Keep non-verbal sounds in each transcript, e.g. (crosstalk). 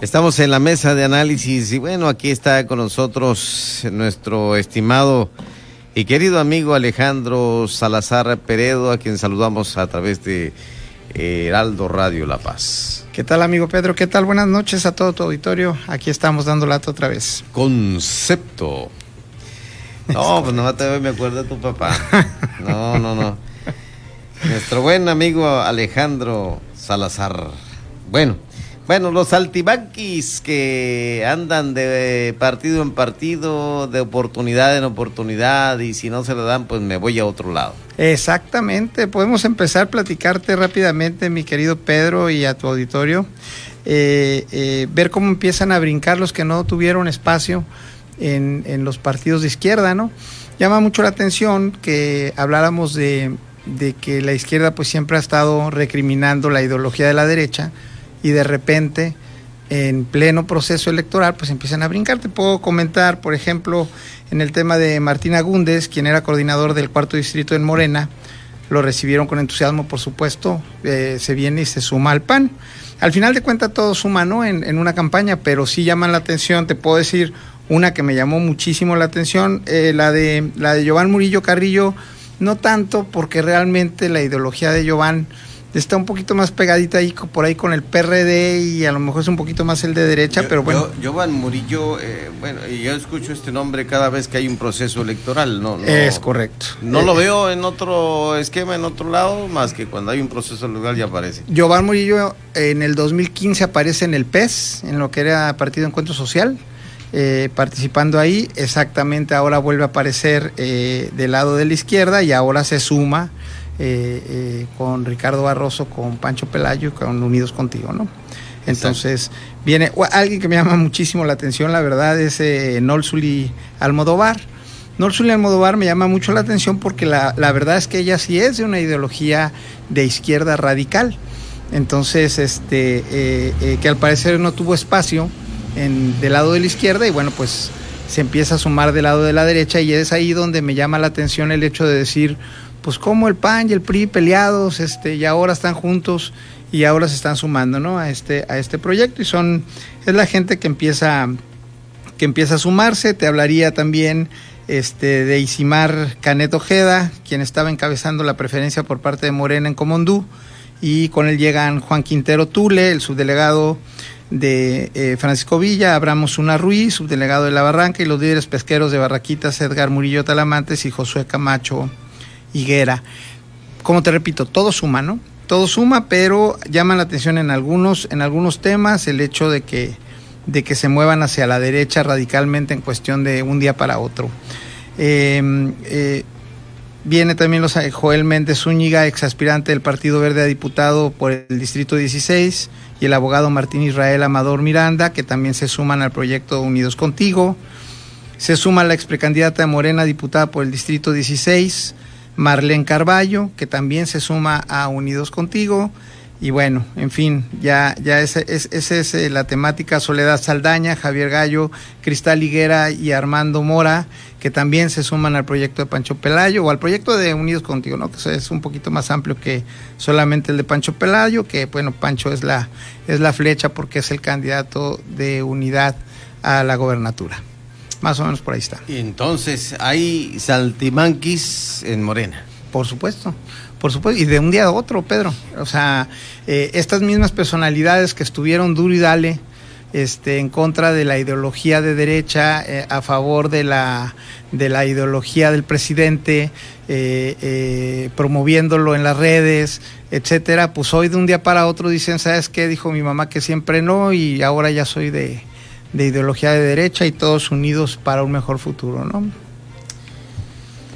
Estamos en la mesa de análisis y bueno, aquí está con nosotros nuestro estimado y querido amigo Alejandro Salazar Peredo, a quien saludamos a través de eh, Heraldo Radio La Paz. ¿Qué tal amigo Pedro? ¿Qué tal? Buenas noches a todo tu auditorio. Aquí estamos dando lata otra vez. Concepto. No, pues no te me acuerdo de tu papá. (laughs) No, no, no. Nuestro buen amigo Alejandro Salazar. Bueno, bueno, los altibanquis que andan de partido en partido, de oportunidad en oportunidad, y si no se le dan, pues me voy a otro lado. Exactamente, podemos empezar a platicarte rápidamente, mi querido Pedro, y a tu auditorio, eh, eh, ver cómo empiezan a brincar los que no tuvieron espacio en, en los partidos de izquierda, ¿no? Llama mucho la atención que habláramos de, de que la izquierda pues siempre ha estado recriminando la ideología de la derecha, y de repente en pleno proceso electoral pues empiezan a brincar. Te puedo comentar, por ejemplo, en el tema de Martín Agúndez, quien era coordinador del cuarto distrito en Morena, lo recibieron con entusiasmo, por supuesto, eh, se viene y se suma al PAN. Al final de cuentas todo suma, ¿no? En, en, una campaña, pero sí llaman la atención, te puedo decir una que me llamó muchísimo la atención, eh, la de la de Giovanni Murillo Carrillo, no tanto porque realmente la ideología de Giovanni está un poquito más pegadita ahí por ahí con el PRD y a lo mejor es un poquito más el de derecha, pero bueno. Giovanni Murillo, eh, bueno, y yo escucho este nombre cada vez que hay un proceso electoral, ¿no? es correcto. No lo eh, veo en otro esquema, en otro lado, más que cuando hay un proceso electoral ya aparece. Giovanni Murillo en el 2015 aparece en el PES, en lo que era Partido Encuentro Social. Eh, participando ahí, exactamente ahora vuelve a aparecer del lado de la izquierda y ahora se suma eh, eh, con Ricardo Barroso, con Pancho Pelayo con Unidos Contigo, ¿no? Entonces, viene alguien que me llama muchísimo la atención, la verdad, es eh, Nolsuli Almodóvar. Nolsuli Almodóvar me llama mucho la atención porque la, la, verdad es que ella sí es de una ideología de izquierda radical. Entonces, este, eh, que al parecer no tuvo espacio en, del lado de la izquierda y bueno, pues se empieza a sumar del lado de la derecha y es ahí donde me llama la atención el hecho de decir, pues como el PAN y el PRI peleados, este, y ahora están juntos y ahora se están sumando, ¿no? A este, a este proyecto y son, es la gente que empieza, que empieza a sumarse. Te hablaría también este, de Isimar Canet Ojeda, quien estaba encabezando la preferencia por parte de Morena en Comondú, y con él llegan Juan Quintero Tule, el subdelegado de eh, Francisco Villa, Abraham Una Ruiz, subdelegado de La Barranca, y los líderes pesqueros de Barraquitas, Edgar Murillo Talamantes y Josué Camacho Higuera. Como te repito, todo suma, ¿no? Todo suma, pero llama la atención en algunos, en algunos temas el hecho de que, de que se muevan hacia la derecha radicalmente en cuestión de un día para otro. Em, eh, viene también los, Joel Méndez Zúñiga, ex aspirante del Partido Verde a diputado por el Distrito 16, y el abogado Martín Israel Amador Miranda, que también se suman al proyecto Unidos Contigo. Se suma la ex precandidata Morena, diputada por el Distrito 16, Marlene Carballo, que también se suma a Unidos Contigo. Y bueno, en fin, ya, ya esa es, es, eh, la temática Soledad Saldaña, Javier Gallo, Cristal Higuera y Armando Mora, que también se suman al proyecto de Pancho Pelayo o al proyecto de Unidos Contigo, ¿no? Que es un poquito más amplio que solamente el de Pancho Pelayo, que bueno, Pancho es la, es la flecha porque es el candidato de unidad a la gobernatura. Más o menos por ahí está. Y entonces, ¿hay saltimanquis en Morena? Por supuesto, por supuesto, y de un día a otro, Pedro. O sea, eh, estas mismas personalidades que estuvieron duro y dale este, en contra de la ideología de derecha, eh, a favor de la, de la ideología del presidente, eh, eh, promoviéndolo en las redes, etcétera, pues hoy de un día para otro dicen, ¿sabes qué? Dijo mi mamá que siempre no y ahora ya soy de, de ideología de derecha y todos unidos para un mejor futuro, ¿no?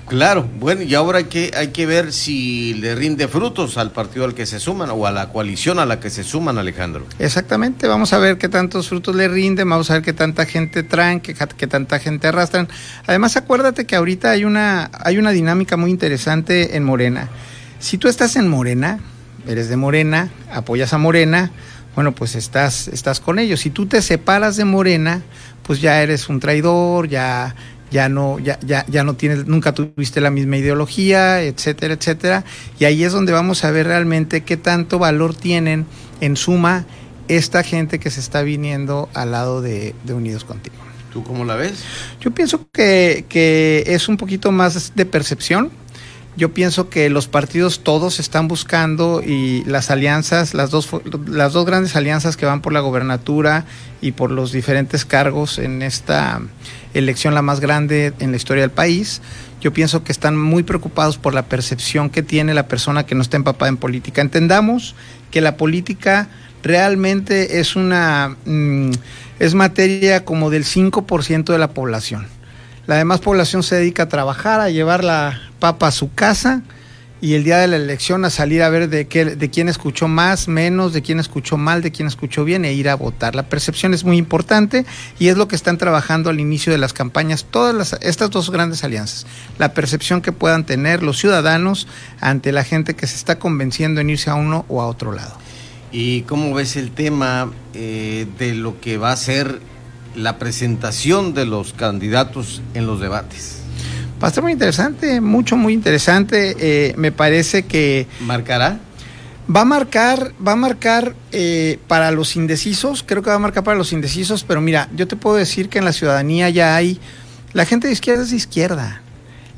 Claro, bueno, y ahora hay que, hay que ver si le rinde frutos al partido al que se suman o a la coalición a la que se suman, Alejandro. Exactamente, vamos a ver qué tantos frutos le rinden, vamos a ver qué tanta gente traen, qué, qué tanta gente arrastran. Además, acuérdate que ahorita hay una, hay una dinámica muy interesante en Morena. Si tú estás en Morena, eres de Morena, apoyas a Morena, bueno, pues estás, estás con ellos. Si tú te separas de Morena, pues ya eres un traidor, ya, ya no, ya, ya, ya no tienes, nunca tuviste la misma ideología, etcétera, etcétera. Y ahí es donde vamos a ver realmente qué tanto valor tienen en suma esta gente que se está viniendo al lado de, Unidos Contigo. ¿Tú cómo la ves? Yo pienso que, que es un poquito más de percepción yo pienso que los partidos todos están buscando y las alianzas, las dos, las dos grandes alianzas que van por la gobernatura y por los diferentes cargos en esta elección, la más grande en la historia del país, yo pienso que están muy preocupados por la percepción que tiene la persona que no está empapada en política. Entendamos que la política realmente es una mm, es materia como del 5% de la población. La demás población se dedica a trabajar, a llevar la papa a su casa y el día de la elección a salir a ver de, qué, de quién escuchó más, menos, de quién escuchó mal, de quién escuchó bien e ir a votar. La percepción es muy importante y es lo que están trabajando al inicio de las campañas todas las, estas dos grandes alianzas. La percepción que puedan tener los ciudadanos ante la gente que se está convenciendo en irse a uno o a otro lado. ¿Y cómo ves el tema eh, de lo que va a ser la presentación de los candidatos en los debates. Va a estar muy interesante, mucho, muy interesante. Eh, me parece que... ¿Marcará? Va a marcar, va a marcar eh, para los indecisos, creo que va a marcar para los indecisos, pero mira, yo te puedo decir que en la ciudadanía ya hay, la gente de izquierda es de izquierda.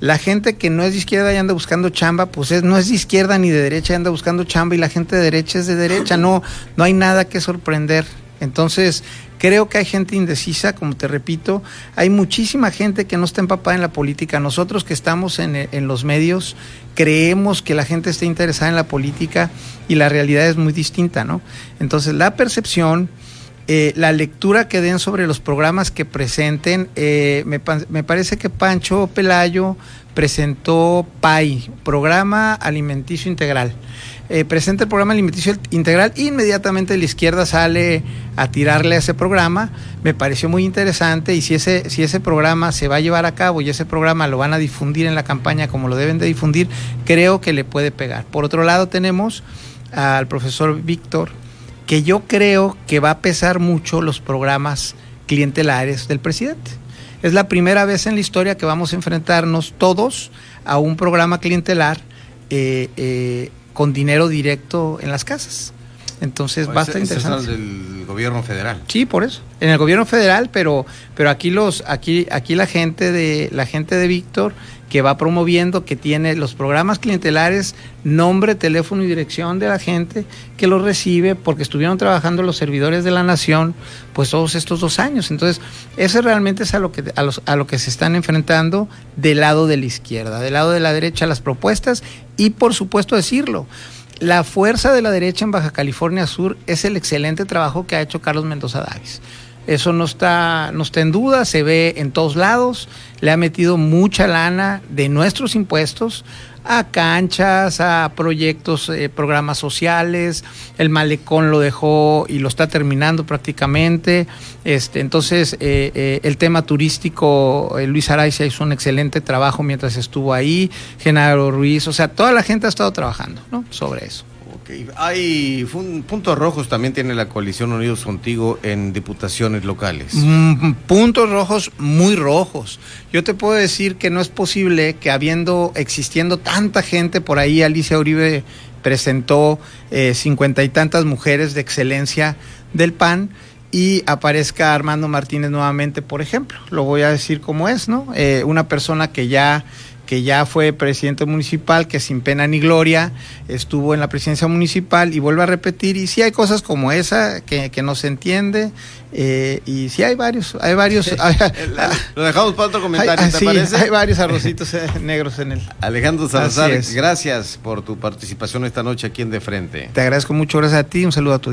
La gente que no es de izquierda y anda buscando chamba, pues es, no es de izquierda ni de derecha y anda buscando chamba y la gente de derecha es de derecha. No, no hay nada que sorprender. Entonces, Creo que hay gente indecisa, como te repito, hay muchísima gente que no está empapada en la política. Nosotros que estamos en, los medios creemos que la gente está interesada en la política y la realidad es muy distinta, ¿no? Entonces, la percepción, eh, la lectura que den sobre los programas que presenten, eh, me, parece que Pancho Pelayo presentó PAI, Programa Alimenticio Integral. Eh, presenta el programa alimenticio integral, inmediatamente la izquierda sale a tirarle a ese programa. Me pareció muy interesante y si ese, si ese programa se va a llevar a cabo y ese programa lo van a difundir en la campaña como lo deben de difundir, creo que le puede pegar. Por otro lado tenemos al profesor Víctor, que yo creo que va a pesar mucho los programas clientelares del presidente. Es la primera vez en la historia que vamos a enfrentarnos todos a un programa clientelar eh, eh, con dinero directo en las casas. Entonces va a estar interesante. Es del gobierno federal. Sí, por eso. En el gobierno federal, pero, pero aquí los, aquí, aquí la gente de, la gente de Víctor que va promoviendo, que tiene los programas clientelares, nombre, teléfono y dirección de la gente que los recibe, porque estuvieron trabajando los servidores de la nación, pues todos estos dos años. Entonces, eso realmente es a lo que, a, los, a lo que se están enfrentando del lado de la izquierda, del lado de la derecha las propuestas y por supuesto decirlo. La fuerza de la derecha en Baja California Sur es el excelente trabajo que ha hecho Carlos Mendoza Davis. Eso no está, no está en duda, se ve en todos lados. Le ha metido mucha lana de nuestros impuestos a canchas, a proyectos, eh, programas sociales. El malecón lo dejó y lo está terminando prácticamente. Este, entonces, eh, eh, el tema turístico, Luis Araiza hizo un excelente trabajo mientras estuvo ahí. Genaro Ruiz, o sea, toda la gente ha estado trabajando ¿no? sobre eso. Hay puntos rojos también tiene la coalición Unidos Contigo en diputaciones locales. Mm, puntos rojos muy rojos. Yo te puedo decir que no es posible que habiendo, existiendo tanta gente por ahí, Alicia Uribe presentó eh, cincuenta y tantas mujeres de excelencia del PAN y aparezca Armando Martínez nuevamente, por ejemplo. Lo voy a decir como es, ¿no? Eh, una persona que ya que ya fue presidente municipal, que sin pena ni gloria estuvo en la presidencia municipal y vuelve a repetir. Y sí hay cosas como esa que, no se entiende. Eh, y sí hay varios, hay varios. (laughs) (laughs) Lo dejamos para otro comentario, hay, ¿te parece? Hay varios arrocitos eh, negros en él. (laughs) Alejandro Salazar, gracias por tu participación esta noche aquí en De Frente. Te agradezco mucho, gracias a ti, un saludo a tu